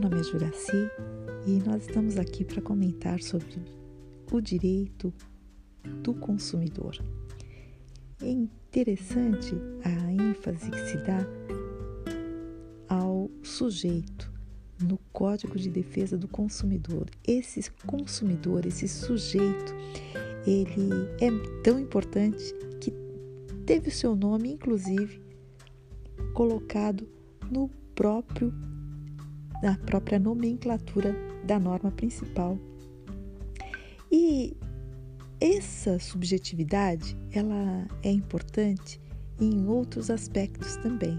Meu nome é Juraci e nós estamos aqui para comentar sobre o direito do consumidor. É interessante a ênfase que se dá ao sujeito no Código de Defesa do Consumidor. Esse consumidor, esse sujeito, ele é tão importante que teve o seu nome, inclusive, colocado no próprio na própria nomenclatura da norma principal. E essa subjetividade, ela é importante em outros aspectos também.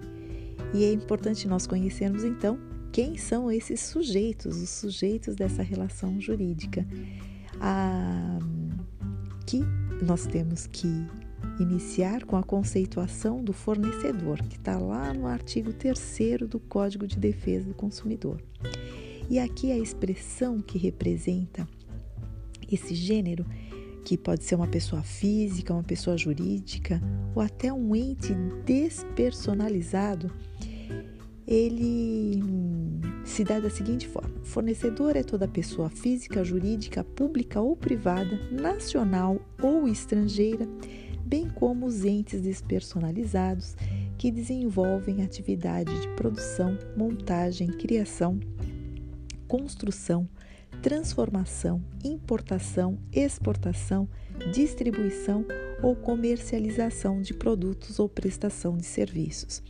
E é importante nós conhecermos então quem são esses sujeitos, os sujeitos dessa relação jurídica. Ah, que nós temos que iniciar com a conceituação do fornecedor, que está lá no artigo 3 do Código de Defesa do Consumidor. E aqui a expressão que representa esse gênero, que pode ser uma pessoa física, uma pessoa jurídica ou até um ente despersonalizado, ele se dá da seguinte forma: fornecedor é toda pessoa física, jurídica, pública ou privada, nacional ou estrangeira, bem como os entes despersonalizados que desenvolvem atividade de produção, montagem, criação, construção, transformação, importação, exportação, distribuição ou comercialização de produtos ou prestação de serviços.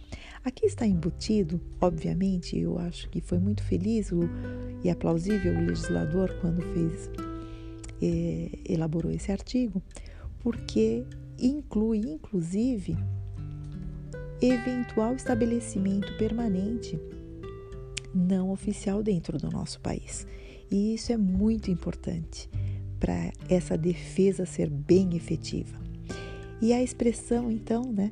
Aqui está embutido, obviamente, eu acho que foi muito feliz o, e é plausível o legislador quando fez, eh, elaborou esse artigo, porque inclui, inclusive, eventual estabelecimento permanente não oficial dentro do nosso país. E isso é muito importante para essa defesa ser bem efetiva. E a expressão, então, né,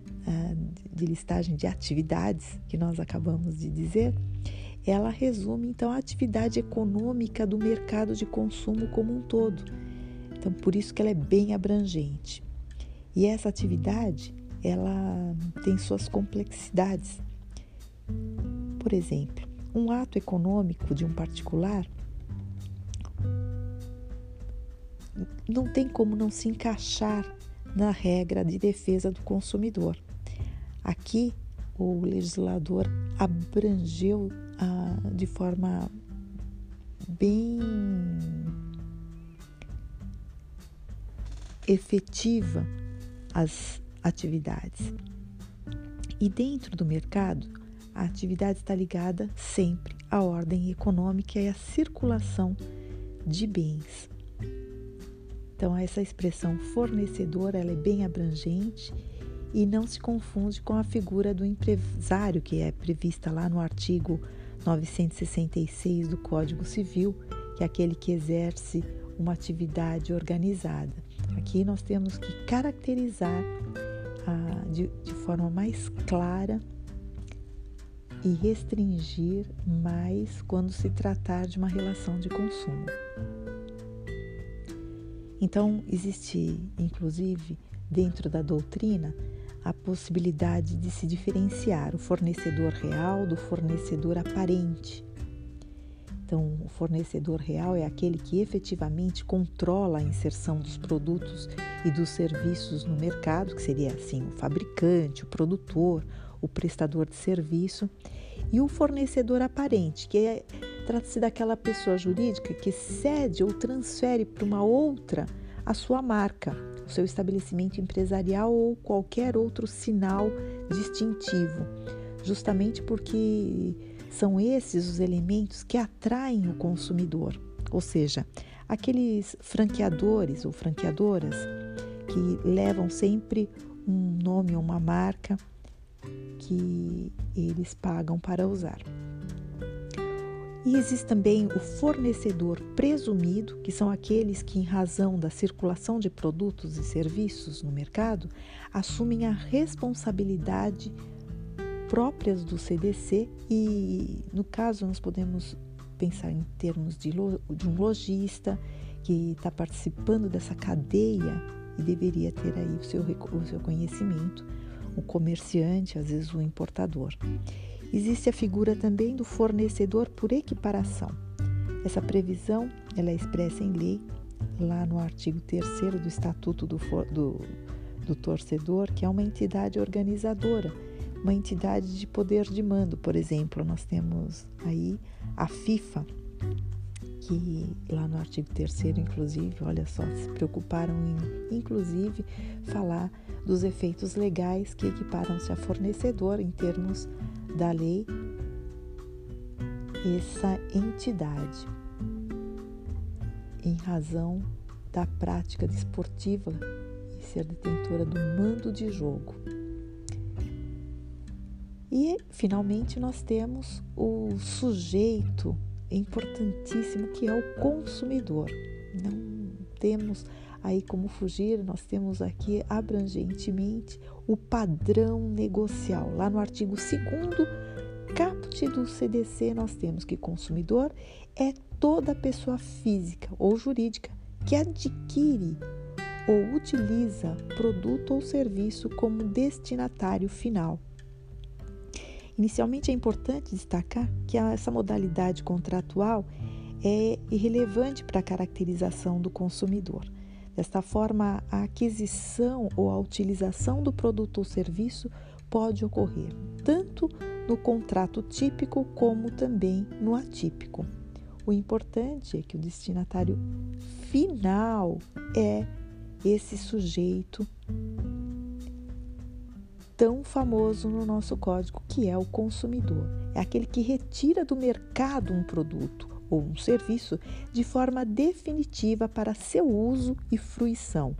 de listagem de atividades que nós acabamos de dizer, ela resume, então, a atividade econômica do mercado de consumo como um todo. Então, por isso que ela é bem abrangente. E essa atividade, ela tem suas complexidades. Por exemplo, um ato econômico de um particular não tem como não se encaixar na regra de defesa do consumidor. Aqui, o legislador abrangeu ah, de forma bem efetiva as atividades. E dentro do mercado, a atividade está ligada sempre à ordem econômica e à circulação de bens. Então, essa expressão fornecedor ela é bem abrangente e não se confunde com a figura do empresário, que é prevista lá no artigo 966 do Código Civil, que é aquele que exerce uma atividade organizada. Aqui nós temos que caracterizar ah, de, de forma mais clara e restringir mais quando se tratar de uma relação de consumo. Então, existe, inclusive, dentro da doutrina, a possibilidade de se diferenciar o fornecedor real do fornecedor aparente. Então, o fornecedor real é aquele que efetivamente controla a inserção dos produtos e dos serviços no mercado, que seria assim o fabricante, o produtor, o prestador de serviço, e o fornecedor aparente, que é Trata-se daquela pessoa jurídica que cede ou transfere para uma outra a sua marca, o seu estabelecimento empresarial ou qualquer outro sinal distintivo, justamente porque são esses os elementos que atraem o consumidor, ou seja, aqueles franqueadores ou franqueadoras que levam sempre um nome ou uma marca que eles pagam para usar. E existe também o fornecedor presumido, que são aqueles que, em razão da circulação de produtos e serviços no mercado, assumem a responsabilidade próprias do CDC e, no caso, nós podemos pensar em termos de, de um lojista que está participando dessa cadeia e deveria ter aí o seu, o seu conhecimento, o comerciante, às vezes o importador. Existe a figura também do fornecedor por equiparação. Essa previsão ela é expressa em lei, lá no artigo 3 do Estatuto do, do, do Torcedor, que é uma entidade organizadora, uma entidade de poder de mando. Por exemplo, nós temos aí a FIFA, que lá no artigo 3 inclusive, olha só, se preocuparam em, inclusive, falar dos efeitos legais que equiparam-se a fornecedor em termos da lei essa entidade em razão da prática desportiva e ser detentora do mando de jogo. E finalmente nós temos o sujeito importantíssimo que é o consumidor. Não temos aí como fugir, nós temos aqui abrangentemente o padrão negocial. Lá no artigo 2 caput do CDC, nós temos que consumidor é toda pessoa física ou jurídica que adquire ou utiliza produto ou serviço como destinatário final. Inicialmente é importante destacar que essa modalidade contratual é irrelevante para a caracterização do consumidor. Desta forma, a aquisição ou a utilização do produto ou serviço pode ocorrer tanto no contrato típico como também no atípico. O importante é que o destinatário final é esse sujeito tão famoso no nosso código, que é o consumidor. É aquele que retira do mercado um produto ou um serviço de forma definitiva para seu uso e fruição.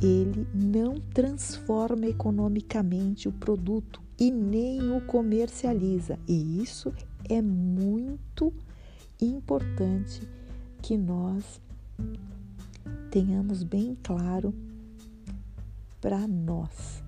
Ele não transforma economicamente o produto e nem o comercializa, e isso é muito importante que nós tenhamos bem claro para nós